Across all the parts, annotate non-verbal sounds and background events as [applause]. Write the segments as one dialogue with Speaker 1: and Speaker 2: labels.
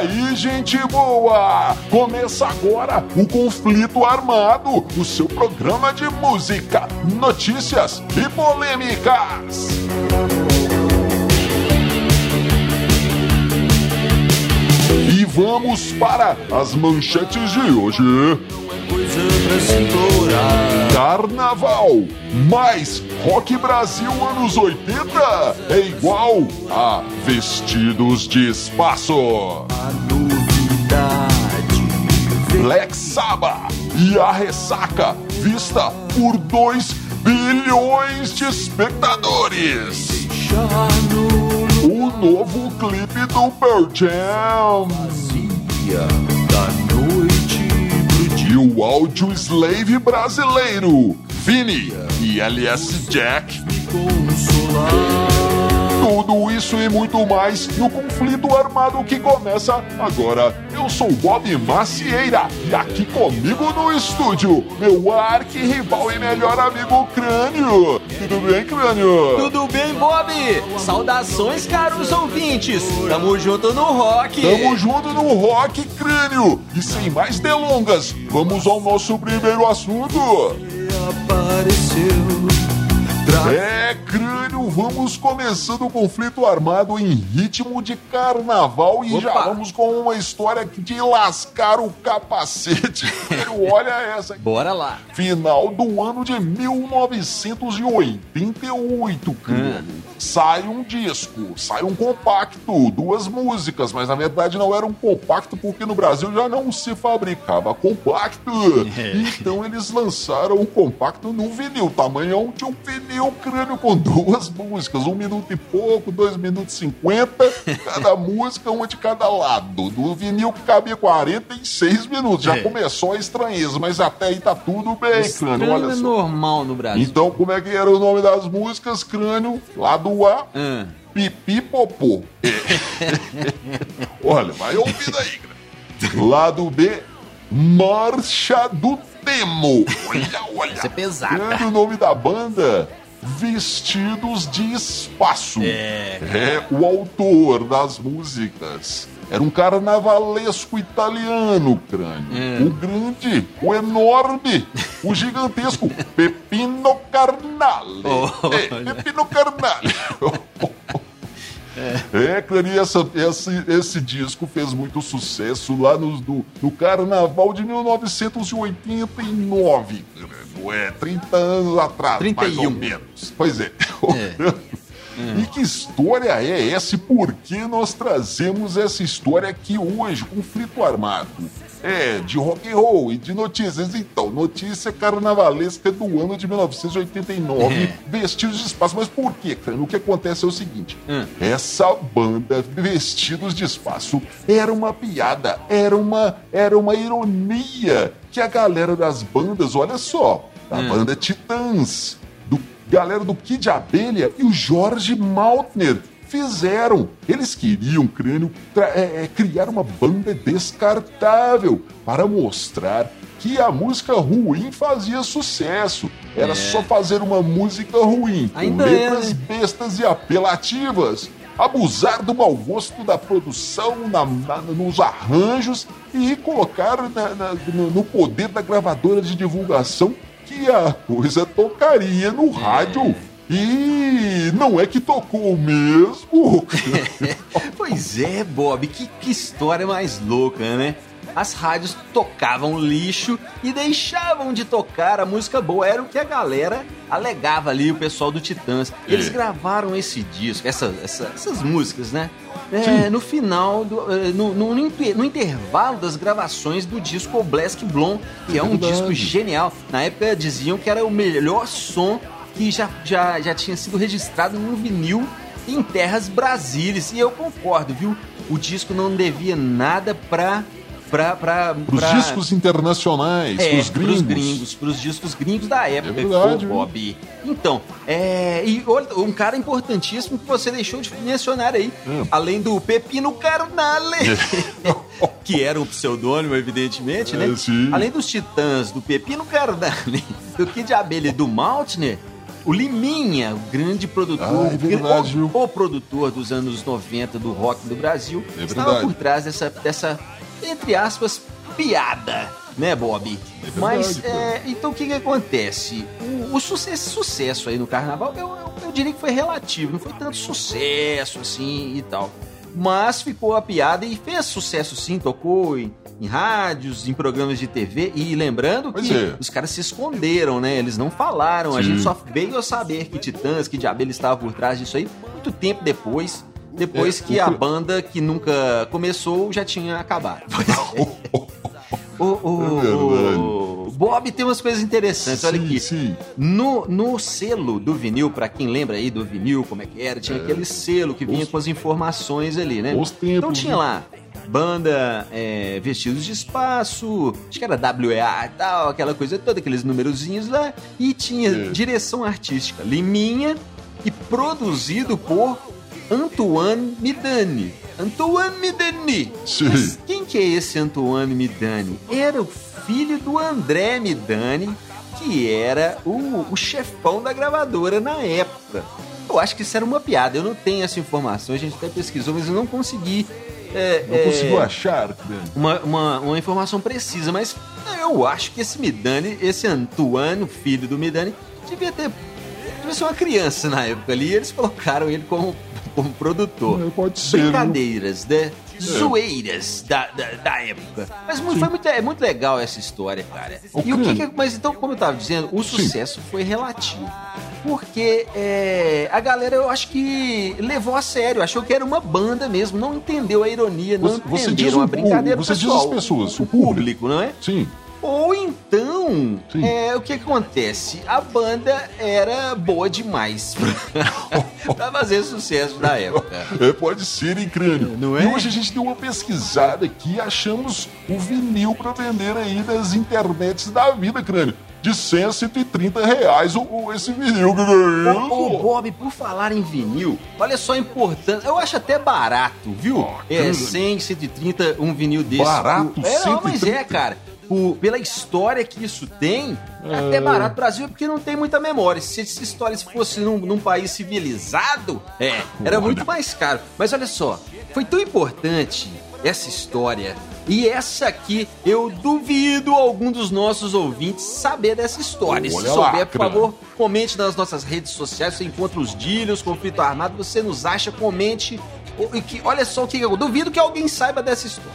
Speaker 1: aí, gente boa! Começa agora o Conflito Armado, o seu programa de música, notícias e polêmicas. E vamos para as manchetes de hoje. Carnaval mais Rock Brasil anos 80 é igual a Vestidos de Espaço. Black Sabbath e a ressaca vista por 2 bilhões de espectadores. O novo clipe do Pearl Jam. E áudio slave brasileiro, Vini e LS Jack. Tudo isso e muito mais no conflito armado que começa agora. Eu sou Bob Macieira e aqui comigo no estúdio, meu arqui-rival e melhor amigo Crânio. Tudo bem, Crânio?
Speaker 2: Tudo bem, Bob? Saudações, caros ouvintes. Tamo junto no rock.
Speaker 1: Tamo junto no rock, Crânio. E sem mais delongas, vamos ao nosso primeiro assunto.
Speaker 3: Apareceu.
Speaker 1: É, crânio, vamos começando o conflito armado em ritmo de carnaval e
Speaker 2: Opa.
Speaker 1: já vamos com uma história de lascar o capacete. [laughs] Olha essa.
Speaker 2: Bora lá.
Speaker 1: Final do ano de 1988, crânio. Sai um disco, sai um compacto, duas músicas, mas na verdade não era um compacto porque no Brasil já não se fabricava compacto. [laughs] Então eles lançaram o compacto no vinil, tamanhão de um vinil crânio com duas músicas, um minuto e pouco, dois minutos e cinquenta, cada [laughs] música, uma de cada lado. Do vinil que cabia 46 minutos, já
Speaker 2: É.
Speaker 1: começou a estranheza, mas até aí tá tudo bem, crânio, olha
Speaker 2: é
Speaker 1: só.
Speaker 2: normal no Brasil.
Speaker 1: Então, como é que era o nome das músicas, crânio? Lá do A,
Speaker 2: Ah,
Speaker 1: Pipi Popô. [laughs] Olha, vai ouvindo aí. Lado B, Marcha do Demo. Olha, olha.
Speaker 2: Essa é pesada.
Speaker 1: Crânio, o nome da banda, Vestidos de Espaço.
Speaker 2: É.
Speaker 1: É o autor das músicas. Era um carnavalesco italiano, crânio.
Speaker 2: É.
Speaker 1: O grande, o enorme, o gigantesco [laughs] Pepino Carnale.
Speaker 2: Olha.
Speaker 1: É, Pepino Carnale. [laughs] É, crânio, e essa, esse, esse disco fez muito sucesso lá no, no, no carnaval de 1989. crânio. É, 30 anos atrás, mais
Speaker 2: 31.
Speaker 1: ou menos. Pois é. [laughs]
Speaker 2: É.
Speaker 1: E que história é essa e por que nós trazemos essa história aqui hoje, conflito armado? É, de rock and roll e de notícias. Então, notícia carnavalesca do ano de 1989, Vestidos de Espaço. Mas por quê, cara? O que acontece é o seguinte:
Speaker 2: Hum.
Speaker 1: essa banda, Vestidos de Espaço, era uma piada, era uma, era uma ironia que a galera das bandas, olha só, a
Speaker 2: Hum.
Speaker 1: banda Titãs, galera do Kid Abelha e o Jorge Maltner fizeram. Eles queriam, crânio, é, é, criar uma banda descartável para mostrar que a música ruim fazia sucesso. Era
Speaker 2: É.
Speaker 1: só fazer uma música ruim, com
Speaker 2: Ainda é,
Speaker 1: letras
Speaker 2: né?
Speaker 1: bestas e apelativas. Abusar do mau gosto da produção, na- na- nos arranjos e colocar na- no poder da gravadora de divulgação que a coisa tocaria no rádio. E não é que tocou mesmo. [laughs]
Speaker 2: Pois é, Bob, que, que história mais louca, né? As rádios tocavam lixo e deixavam de tocar a música boa. Era o que a galera alegava ali, o pessoal do Titãs. Eles
Speaker 1: É.
Speaker 2: gravaram esse disco, essa- essa- essas músicas, né? É, no final, do- eh, no, no- no inter- no intervalo das gravações do disco Black Blonde, que é um disco genial. Na época diziam que era o melhor som que já, já, já tinha sido registrado no vinil em terras brasílias. E eu concordo, viu? O disco não devia nada pra.
Speaker 1: Pros
Speaker 2: pra-
Speaker 1: discos internacionais,
Speaker 2: é,
Speaker 1: pros gringos.
Speaker 2: gringos, pros discos gringos da época,
Speaker 1: É verdade,
Speaker 2: pô? Bob. Então, é, e um cara importantíssimo que você deixou de mencionar aí,
Speaker 1: Hum.
Speaker 2: além do Pepino Carnale, [laughs] que era um pseudônimo, evidentemente, né?
Speaker 1: É, sim.
Speaker 2: Além dos titãs, do Pepino Carnale, [laughs] do Kid Abelha e do Maltner, o Liminha, o grande produtor,
Speaker 1: Ah, é verdade,
Speaker 2: o, o produtor dos anos 90 do rock do Brasil,
Speaker 1: É
Speaker 2: estava por trás dessa, dessa, entre aspas, piada, né, Bob?
Speaker 1: É
Speaker 2: Mas, é, então o que que acontece? O, o sucesso, sucesso aí no carnaval, eu, eu, eu diria que foi relativo, não foi tanto sucesso assim e tal. Mas ficou a piada e fez sucesso sim, tocou em, em rádios, em programas de TV. E lembrando
Speaker 1: Pois
Speaker 2: que
Speaker 1: é.
Speaker 2: os caras se esconderam, né? Eles não falaram. A
Speaker 1: Sim.
Speaker 2: gente só veio a saber que Titãs, que Diabelo estava por trás disso aí, muito tempo depois. Depois
Speaker 1: É,
Speaker 2: que
Speaker 1: o
Speaker 2: a banda que nunca começou já tinha acabado. [laughs] O, o-
Speaker 1: É verdade.
Speaker 2: o Bob tem umas coisas interessantes, olha
Speaker 1: sim,
Speaker 2: aqui.
Speaker 1: sim.
Speaker 2: No, no selo do vinil, pra quem lembra aí do vinil, como é que era, tinha aquele selo que vinha
Speaker 1: Os-
Speaker 2: com as informações ali, né?
Speaker 1: Os tempos,
Speaker 2: Então tinha lá banda é, Vestidos de Espaço, acho que era WEA e tal, aquela coisa toda, aqueles numerozinhos lá, e tinha
Speaker 1: É.
Speaker 2: direção artística Liminha e produzido por Antoine Midani. Antoine Midani.
Speaker 1: Sim.
Speaker 2: Mas quem que é esse Antoine Midani? Era o filho do André Midani, que era o, o chefão da gravadora na época. Eu acho que isso era uma piada, eu não tenho essa informação, a gente até pesquisou, mas eu não consegui. é,
Speaker 1: Não
Speaker 2: é,
Speaker 1: conseguiu achar,
Speaker 2: uma, uma, uma informação precisa, mas eu acho que esse Midani, esse Antoine, o filho do Midani, devia ter. devia ser uma criança na época ali, e eles colocaram ele como, como produtor.
Speaker 1: É, pode ser, viu?
Speaker 2: Brincadeiras, né? Zoeiras da, da, da época. Mas muito- foi muito, é muito legal essa história, cara.
Speaker 1: Ô,
Speaker 2: e o que, que- Mas então, como eu tava dizendo, o sucesso foi relativo. Porque é, a galera, eu acho que levou a sério, achou que era uma banda mesmo, não entendeu a ironia, não
Speaker 1: Você- você
Speaker 2: entenderam
Speaker 1: diz o
Speaker 2: a brincadeira
Speaker 1: público, você diz
Speaker 2: pessoal,
Speaker 1: as pessoas,
Speaker 2: o
Speaker 1: o público.
Speaker 2: público, não é?
Speaker 1: Sim.
Speaker 2: Ou então,
Speaker 1: Sim.
Speaker 2: é, o que acontece? A banda era boa demais pra, [laughs] pra fazer sucesso na época.
Speaker 1: É, pode ser, hein, crânio?
Speaker 2: Não é?
Speaker 1: E hoje a gente deu uma pesquisada aqui e achamos o vinil pra vender aí nas internets da vida, crânio. De 100 a 130 reais o, o- esse vinil, que é isso?
Speaker 2: Ô, Bob, por falar em vinil, olha só a importância. Eu acho até barato, viu? é,
Speaker 1: cara.
Speaker 2: 100, 130, um vinil desse.
Speaker 1: Barato?
Speaker 2: É, não, mas
Speaker 1: 130?
Speaker 2: é, cara. O- pela história que isso tem, é até barato. Brasil é porque não tem muita memória. Se essa história se fosse num, num país civilizado, é, era muito mais caro. Mas olha só, foi tão importante essa história. E essa aqui, eu duvido algum dos nossos ouvintes saber dessa história.
Speaker 1: Olha
Speaker 2: Se souber,
Speaker 1: lá,
Speaker 2: por favor, comente nas nossas redes sociais. Você encontra os Dílios, Conflito Armado, você nos acha, comente. O- e que- olha só o que eu duvido que alguém saiba dessa história.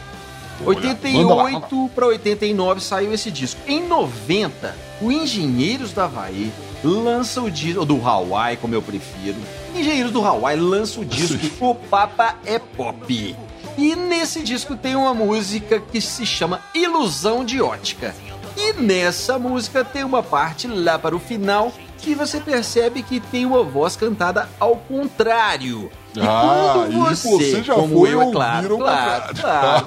Speaker 1: Olha, manda lá,
Speaker 2: 88 para 89 saiu esse disco. Em 90, o Engenheiros do Havaí lança o disco, ou do Hawaii, como eu prefiro. Engenheiros do Hawaii lança o disco O Papa é Pop. E nesse disco tem uma música que se chama Ilusão de Ótica. E nessa música tem uma parte lá para o final que você percebe que tem uma voz cantada ao contrário. E
Speaker 1: Ah,
Speaker 2: quando
Speaker 1: e você já
Speaker 2: como
Speaker 1: foi
Speaker 2: eu, é claro, claro,
Speaker 1: contrário.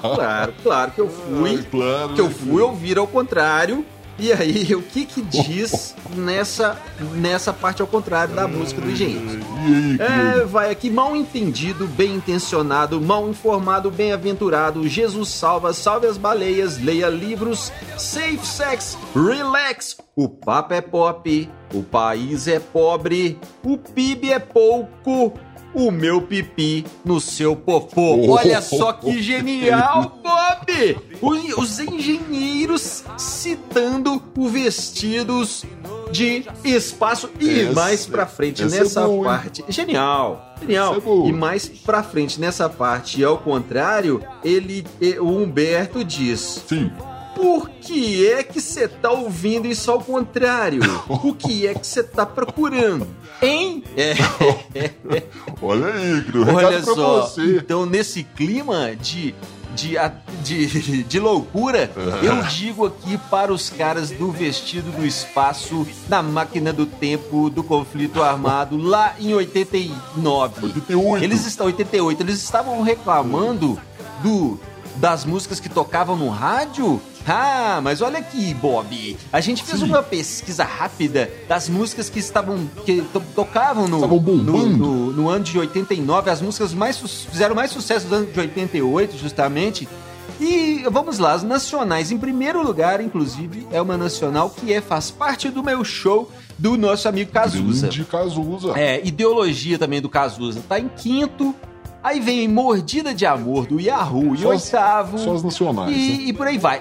Speaker 2: claro, claro, claro que eu fui,
Speaker 1: Ai, claro,
Speaker 2: que eu
Speaker 1: né,
Speaker 2: fui ouvir ao contrário. E aí, [laughs] o que que diz nessa, nessa parte ao contrário da música do Engenheiro?
Speaker 1: E aí,
Speaker 2: É, vai aqui, mal entendido, bem intencionado, mal informado, bem-aventurado, Jesus salva, salve as baleias, leia livros, safe sex, relax, o papo é pop, o país é pobre, o PIB é pouco, o meu pipi no seu popô.
Speaker 1: Oh.
Speaker 2: Olha só que genial, Bob! Os, os engenheiros citando o vestidos de espaço e
Speaker 1: Essa-
Speaker 2: mais pra frente
Speaker 1: é
Speaker 2: nessa
Speaker 1: bom, hein?
Speaker 2: parte. Genial, genial.
Speaker 1: Essa é
Speaker 2: e mais pra frente nessa parte, ao contrário, ele, o Humberto diz:
Speaker 1: Sim.
Speaker 2: Por que é que você tá ouvindo isso ao contrário? O que é que você tá procurando? Hein? É. [laughs]
Speaker 1: Olha aí, crânio.
Speaker 2: Olha só,
Speaker 1: você.
Speaker 2: então nesse clima de, de, de, de loucura, eu digo aqui para os caras do vestido do espaço na máquina do tempo do conflito armado lá em 89.
Speaker 1: 88.
Speaker 2: Eles estão 88, eles estavam reclamando do das músicas que tocavam no rádio? Ah, mas olha aqui, Bob. A gente fez
Speaker 1: Sim.
Speaker 2: uma pesquisa rápida das músicas que estavam que to- tocavam no, no, no- no ano de 89, as músicas mais fizeram mais sucesso no ano de 88, justamente. E vamos lá, as nacionais. Em primeiro lugar, inclusive, é uma nacional que é, faz parte do meu show do nosso amigo Cazuza.
Speaker 1: De Cazuza.
Speaker 2: É, ideologia também do Cazuza. Tá em quinto. Aí vem Mordida de Amor do Yahoo em
Speaker 1: Só as-
Speaker 2: oitavo.
Speaker 1: só as nacionais,
Speaker 2: E,
Speaker 1: né?
Speaker 2: e por aí vai.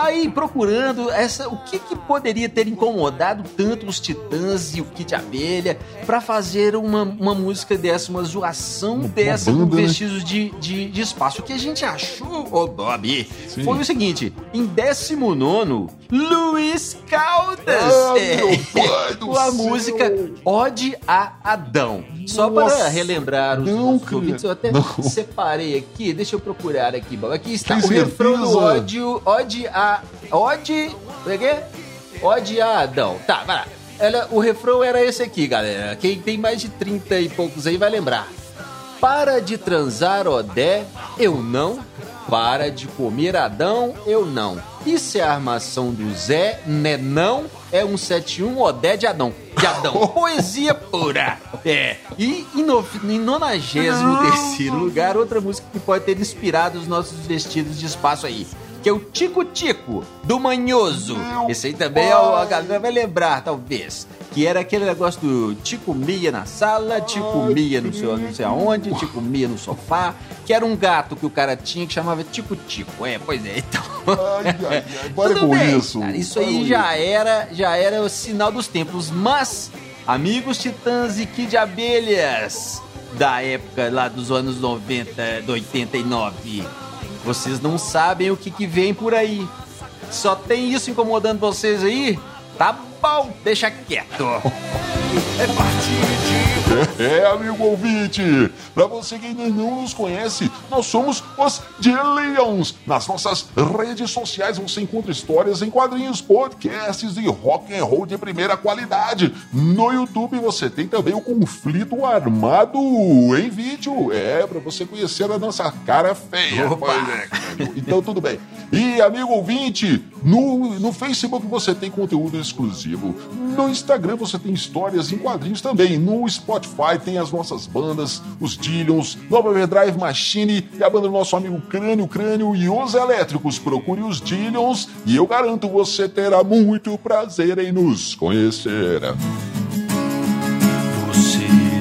Speaker 2: Aí, procurando essa, o que, que poderia ter incomodado tanto os Titãs e o Kid Abelha pra fazer uma, uma música dessa, uma zoação
Speaker 1: Uma-
Speaker 2: dessa com
Speaker 1: né?
Speaker 2: vestígios de, de, de espaço. O que a gente achou, ô Bob,
Speaker 1: Sim.
Speaker 2: foi o seguinte: em 19, Luiz Caldas.
Speaker 1: Ah,
Speaker 2: é, com a
Speaker 1: céu.
Speaker 2: música Ode a Adão. Só
Speaker 1: Nossa,
Speaker 2: para relembrar os,
Speaker 1: não,
Speaker 2: os ouvintes, eu até
Speaker 1: não.
Speaker 2: separei aqui, deixa eu procurar aqui, Bob. Aqui está o refrão do ódio, ode a. Ode. Como é que é? Ode a Adão. Tá, vai lá. Ela, o refrão era esse aqui, galera. Quem tem mais de 30 e poucos aí vai lembrar. Para de transar, Odé, eu não. Para de comer Adão, eu não. Isso é a armação do Zé, né não? É um 71 Odé de Adão. De Adão. [laughs] Poesia pura. É. E em, no, em 93 lugar, outra música que pode ter inspirado os nossos vestidos de espaço aí. Que é o Tico Tico, do Manhoso. Esse aí também é o, a galera vai lembrar, talvez. Que era aquele negócio do te comia na sala, te comia no seu não sei aonde, te comia no sofá. Que era um gato que o cara tinha que chamava Tico Tico. É, pois é, então.
Speaker 1: Ai, ai, ai, [laughs] para com
Speaker 2: bem,
Speaker 1: isso.
Speaker 2: cara, isso aí já era, já era o sinal dos tempos. Mas, amigos titãs e Kid Abelhas, da época lá dos anos 90, do 89, vocês não sabem o que, que vem por aí. Só tem isso incomodando vocês aí? Tá bom, deixa quieto. [laughs] [laughs]
Speaker 1: É, amigo ouvinte, pra você que ainda não nos conhece, nós somos os Dillions. Nas nossas redes sociais você encontra histórias em quadrinhos, podcasts e rock and roll de primeira qualidade. No YouTube você tem também o Conflito Armado em vídeo. É, pra você conhecer a nossa cara feia.
Speaker 2: Opa!
Speaker 1: Pois é. Então tudo bem. E, amigo ouvinte, no, no Facebook você tem conteúdo exclusivo. No Instagram você tem histórias em quadrinhos também. No Spotify tem as nossas bandas, os Dillions, Nova Overdrive Machine e a banda do nosso amigo Crânio, Crânio e os Elétricos. Procure os Dillions e eu garanto você terá muito prazer em nos conhecer.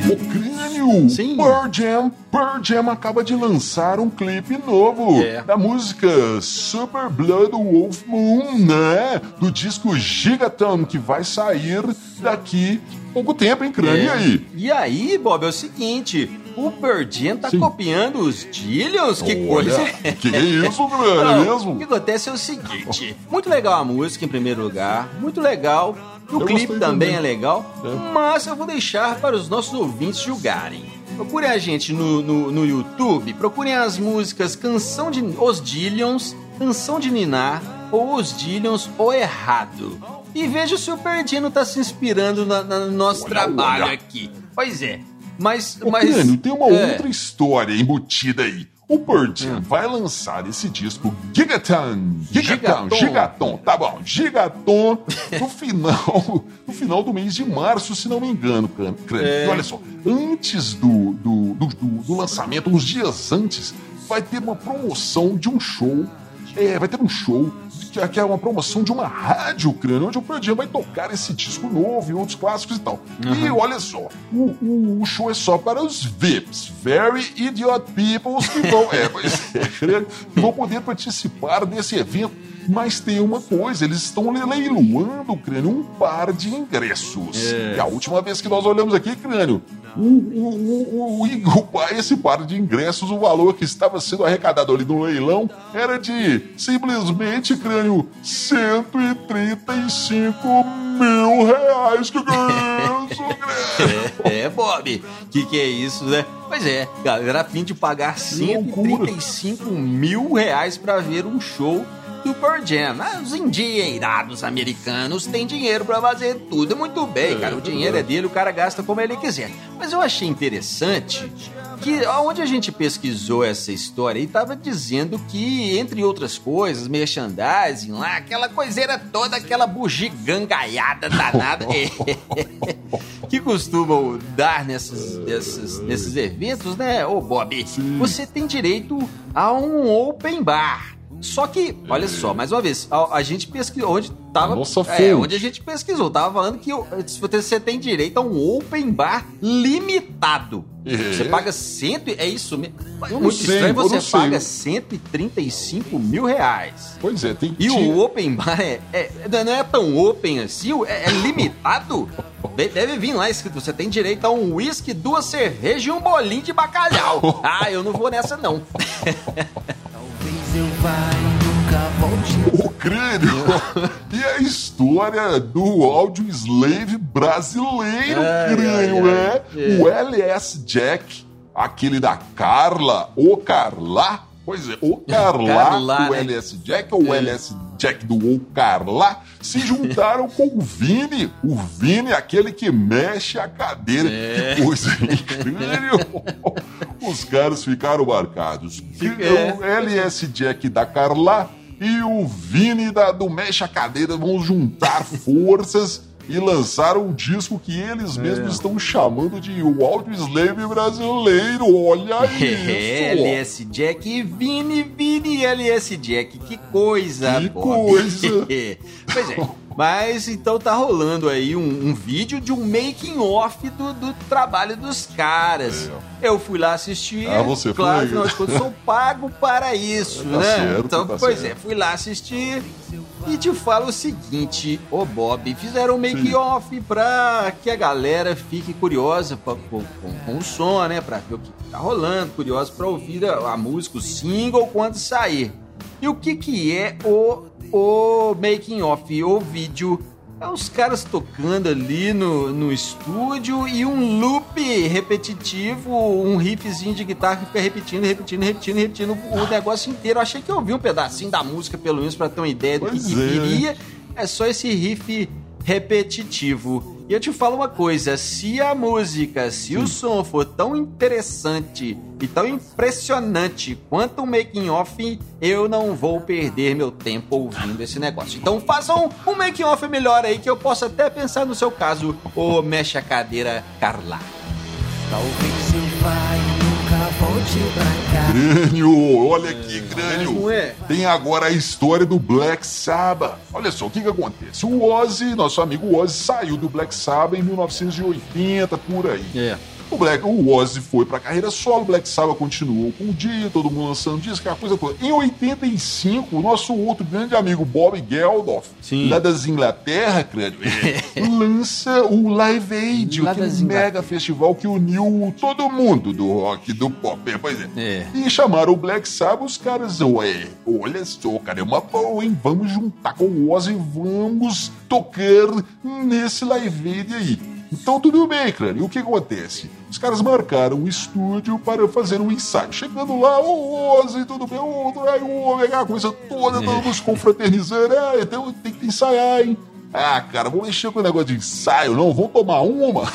Speaker 1: O Crânio!
Speaker 2: Sim.
Speaker 1: Pearl Jam, Pearl Jam acaba de lançar um clipe novo
Speaker 2: É.
Speaker 1: da música Super Blood Wolf Moon, né? Do disco Gigaton, que vai sair daqui pouco tempo, hein, Crânio? E
Speaker 2: É.
Speaker 1: aí?
Speaker 2: E aí, Bob, é o seguinte: o Birdien tá
Speaker 1: Sim.
Speaker 2: copiando os Dillions? Que
Speaker 1: Olha,
Speaker 2: coisa
Speaker 1: Que é isso? [laughs]
Speaker 2: Não,
Speaker 1: É
Speaker 2: O que
Speaker 1: mesmo?
Speaker 2: acontece é o seguinte: muito legal a música, em primeiro lugar, muito legal. O
Speaker 1: Eu
Speaker 2: clipe também é legal,
Speaker 1: É.
Speaker 2: mas eu vou deixar para os nossos ouvintes julgarem. Procurem a gente no, no, no YouTube, procurem as músicas Canção de Os Dillions, Canção de Ninar ou Os Dillions ou Errado. E veja se o Perdino tá se inspirando no nosso
Speaker 1: Olha,
Speaker 2: trabalho
Speaker 1: olha.
Speaker 2: aqui. Pois é, mas...
Speaker 1: Ô,
Speaker 2: mas
Speaker 1: Crânio, tem uma
Speaker 2: é,
Speaker 1: outra história embutida aí. O Jam
Speaker 2: Hum.
Speaker 1: vai lançar esse disco Gigaton. Gigaton,
Speaker 2: Gigaton.
Speaker 1: Gigaton, tá bom. Gigaton no final, no final do mês de março, se não me engano. Crânio.
Speaker 2: É.
Speaker 1: E olha só, antes do, do, do, do- do lançamento, uns dias antes, vai ter uma promoção de um show. É, vai ter um show que que é uma promoção de uma rádio, crânio, onde o Pearl Jam vai tocar esse disco novo e outros clássicos e tal. E olha só, o, o- o show é só para os VIPs, Very Idiot People, que vão, é, [laughs] pois é, vão poder participar desse evento. Mas tem uma coisa, eles estão leiloando, crânio, um par de ingressos.
Speaker 2: É.
Speaker 1: E a última vez que nós olhamos aqui, crânio, o, o, o, esse par de ingressos, o valor que estava sendo arrecadado ali no leilão era de simplesmente, crânio, 135 mil reais. Que que é isso?
Speaker 2: É, é, Bob. Que que é isso, né? Pois é, galera a fim de pagar 135 mil reais pra ver um show do Pearl Jam. Ah, Os endinheirados americanos têm dinheiro pra fazer tudo muito bem, cara. O dinheiro é dele, o cara gasta como ele quiser. Mas eu achei interessante que onde a gente pesquisou essa história e tava dizendo que, entre outras coisas, merchandising lá, aquela coiseira toda, aquela bugigangaiada danada. [laughs] [laughs] que costumam dar nessas, nessas- nesses eventos, né, ô Bob? Você tem direito a um open bar. Só que, olha só, mais uma vez, a, a gente pesquisou onde tava.
Speaker 1: Nossa
Speaker 2: é, onde a gente pesquisou. Tava falando que você tem direito a um open bar limitado.
Speaker 1: É.
Speaker 2: Você paga cento. É isso mesmo. Muito
Speaker 1: sei,
Speaker 2: estranho, você
Speaker 1: não sei.
Speaker 2: paga 135 mil reais.
Speaker 1: Pois é, tem
Speaker 2: E
Speaker 1: tinha-
Speaker 2: o open bar é, é- não é tão open assim, é, é limitado. [laughs] De- Deve vir lá escrito: você tem direito a um uísque, duas cervejas e um bolinho de bacalhau. [laughs] Ah, eu não vou nessa não. [laughs]
Speaker 3: Eu e nunca volte.
Speaker 1: O crânio [laughs] e a história do áudio slave brasileiro,
Speaker 2: Ai,
Speaker 1: crânio,
Speaker 2: ai,
Speaker 1: é.
Speaker 2: ai.
Speaker 1: O LS Jack, aquele da Carla, o Carla. Pois é, o Carla,
Speaker 2: Carla,
Speaker 1: do
Speaker 2: né?
Speaker 1: LS Jack ou o LS Jack do O Carla se juntaram com o Vini. O Vini, aquele que mexe a cadeira.
Speaker 2: É.
Speaker 1: Que coisa incrível. [laughs] Os caras ficaram marcados.
Speaker 2: É.
Speaker 1: O LS Jack da Carla e o Vini da, do Mexe a Cadeira vão juntar [laughs] forças e lançar um disco que eles
Speaker 2: É.
Speaker 1: mesmos estão chamando de o Audio Slave brasileiro. Olha [laughs]
Speaker 2: É,
Speaker 1: isso!
Speaker 2: LS Jack e Vini, Vini LS Jack. Que coisa,
Speaker 1: Que coisa. [laughs]
Speaker 2: pois é. [laughs] Mas então tá rolando aí um, um vídeo de um making off do, do trabalho dos caras. Eu fui lá assistir.
Speaker 1: Ah, você
Speaker 2: claro,
Speaker 1: foi?
Speaker 2: de contas, sou pago para isso,
Speaker 1: Tá
Speaker 2: né?
Speaker 1: certo,
Speaker 2: então,
Speaker 1: tá
Speaker 2: pois
Speaker 1: certo.
Speaker 2: é, fui lá assistir. E te falo o seguinte, ô Bob, fizeram um make
Speaker 1: Sim.
Speaker 2: off pra que a galera fique curiosa pra- com, com- com o som, né? Pra ver o que tá rolando, curiosa pra ouvir a, a música, o single quando sair. E o que que é o, o making off, o vídeo? É os caras tocando ali no, no estúdio e um loop repetitivo, um riffzinho de guitarra que fica repetindo, repetindo, repetindo, repetindo o negócio inteiro. Eu achei que eu ouvi um pedacinho da música, pelo menos, pra ter uma ideia do que,
Speaker 1: Pois é, né?
Speaker 2: viria. É só esse riff repetitivo. E eu te falo uma coisa: se a música, se o som for tão interessante e tão impressionante quanto o making off, eu não vou perder meu tempo ouvindo esse negócio. Então façam um making off melhor aí que eu possa até pensar no seu caso, ô mexe a cadeira Carla.
Speaker 3: Talvez eu
Speaker 1: Crânio, olha aqui, crânio.
Speaker 2: Não é?
Speaker 1: Tem agora a história do Black Sabbath. Olha só, o que que acontece? O Ozzy, nosso amigo Ozzy, saiu do Black Sabbath em 1980, por aí.
Speaker 2: É.
Speaker 1: O, Black, o Ozzy foi pra carreira solo, o Black Sabbath continuou com o dia, todo mundo lançando disco, aquela coisa toda. Em 85, o nosso outro grande amigo Bob Geldof,
Speaker 2: Sim.
Speaker 1: lá das Inglaterra, crânio, [laughs] lança o Live Aid,
Speaker 2: Lá
Speaker 1: aquele mega festival que uniu todo mundo do rock, do pop, é, pois é.
Speaker 2: É.
Speaker 1: E chamaram o Black Sabbath, os caras, ué, olha só, cara, é uma boa, hein? Vamos juntar com o Ozzy, vamos tocar nesse Live Aid aí. Então tudo bem. E o que acontece? Os caras marcaram um estúdio para fazer um ensaio. Chegando lá, ô Ozzy, tudo bem? Ô, aí, ô, aquela coisa toda, vamos confraternizando. É, então tem que ensaiar, hein? Ah, cara, vou mexer com o negócio de ensaio, não, vão tomar uma.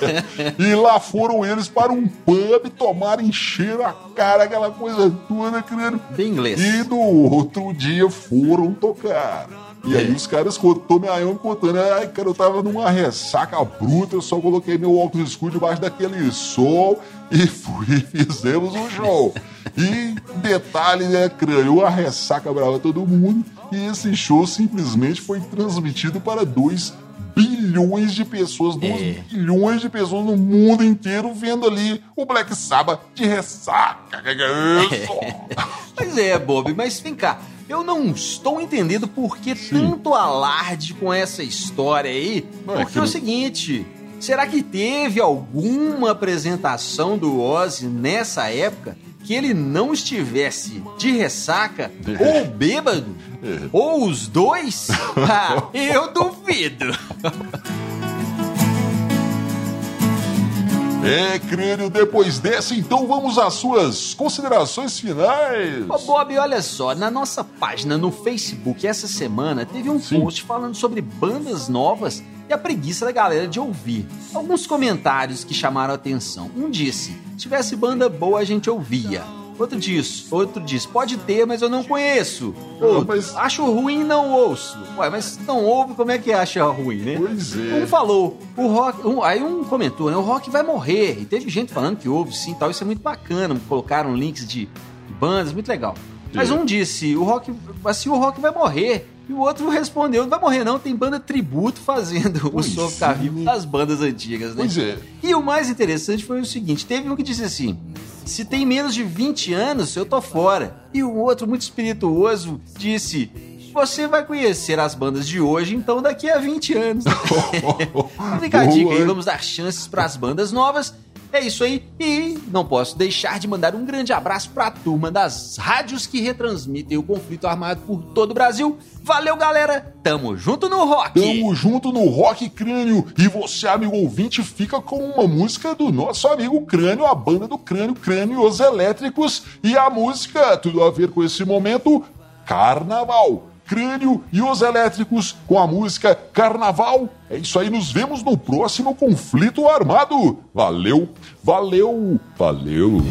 Speaker 1: [laughs] e lá foram eles para um pub tomar, encher a cara, aquela coisa toda, querendo.
Speaker 2: Bem inglês.
Speaker 1: E no outro dia foram tocar. E aí os caras contou minha me contando, ai, cara, eu tava numa ressaca bruta, eu só coloquei meu óculos escuro debaixo daquele sol e [laughs] fui, fizemos um show. E detalhe, né, crânio, a ressaca brava todo mundo, e esse show simplesmente foi transmitido para 2 bilhões de pessoas, 2
Speaker 2: É.
Speaker 1: bilhões de pessoas no mundo inteiro vendo ali o Black Sabbath de ressaca. Que que é isso? [laughs]
Speaker 2: Pois é, Bob, mas vem cá. Eu não estou entendendo por que tanto alarde com essa história aí.
Speaker 1: Não, é
Speaker 2: Porque
Speaker 1: que
Speaker 2: é o seguinte: será que teve alguma apresentação do Ozzy nessa época que ele não estivesse de ressaca ou bêbado? Ou os dois? [laughs] Ah, eu duvido. [laughs]
Speaker 1: É, crânio, depois dessa, então vamos às suas considerações finais.
Speaker 2: Ô Bob, olha só, na nossa página no Facebook essa semana teve um
Speaker 1: Sim.
Speaker 2: post falando sobre bandas novas e a preguiça da galera de ouvir. Alguns comentários que chamaram a atenção. Um disse: se tivesse banda boa a gente ouvia. Outro diz, outro diz, pode ter, mas eu não conheço. Outro,
Speaker 1: mas-
Speaker 2: acho ruim não ouço. Ué, mas não ouve, como é que acha ruim, né?
Speaker 1: Pois é.
Speaker 2: Um falou, o rock. um- aí um comentou, né? O rock vai morrer. E teve gente falando que ouve sim e tal. Isso é muito bacana. Colocaram links de, bandas, muito legal.
Speaker 3: quê?
Speaker 2: Mas um disse, o rock, assim, o rock vai morrer. E o outro respondeu, não vai morrer não, tem banda tributo fazendo
Speaker 3: Pois
Speaker 2: o som ficar vivo das bandas antigas, né?
Speaker 3: Pois é.
Speaker 2: E o mais interessante foi o seguinte, teve um que disse assim, se tem menos de 20 anos, eu tô fora. E o outro, muito espirituoso, disse, você vai conhecer as bandas de hoje, então daqui a 20 anos. [laughs] Fica a dica aí, vamos dar chances para as bandas novas. É isso aí. E não posso deixar de mandar um grande abraço para a turma das rádios que retransmitem o conflito armado por todo o Brasil. Valeu, galera. Tamo junto no rock.
Speaker 3: Tamo junto no Rock Crânio. E você, amigo ouvinte, fica com uma música do nosso amigo Crânio, a banda do Crânio, Crânio os Elétricos. E a música, tudo a ver com esse momento, Carnaval. Crânio e os Elétricos com a música Carnaval. É isso aí, nos vemos no próximo conflito armado. Valeu, valeu, valeu.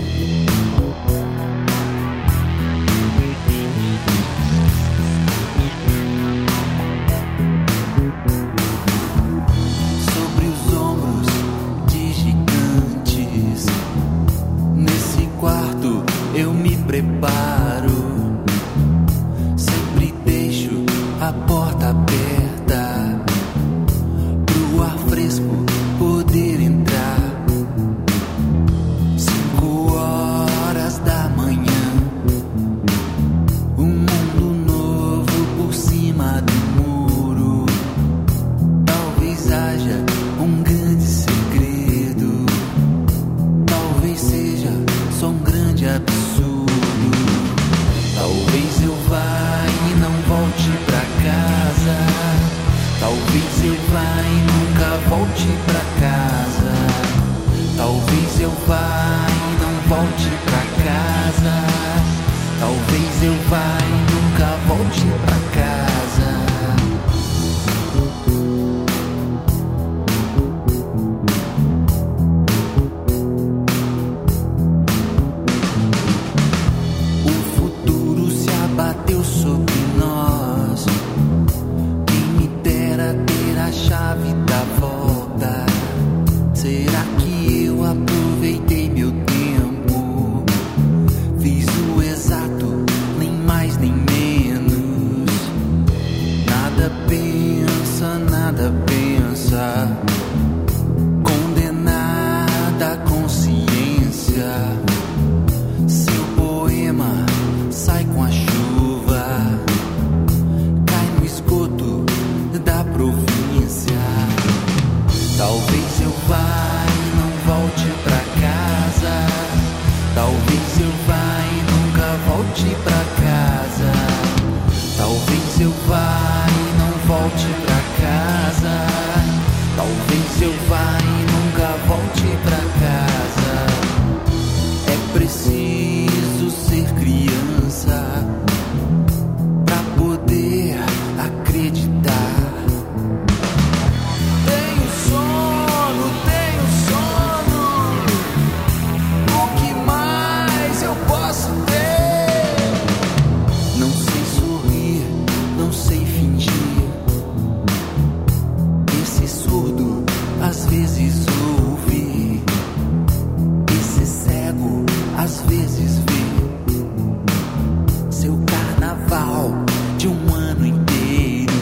Speaker 4: Carnaval de um ano inteiro.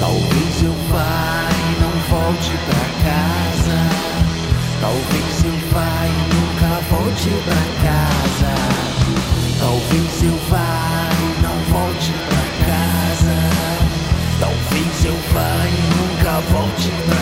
Speaker 4: Talvez eu vá e não volte pra casa. Talvez eu vá e nunca volte pra casa. Talvez eu vá e não volte pra casa. Talvez eu vá e nunca volte pra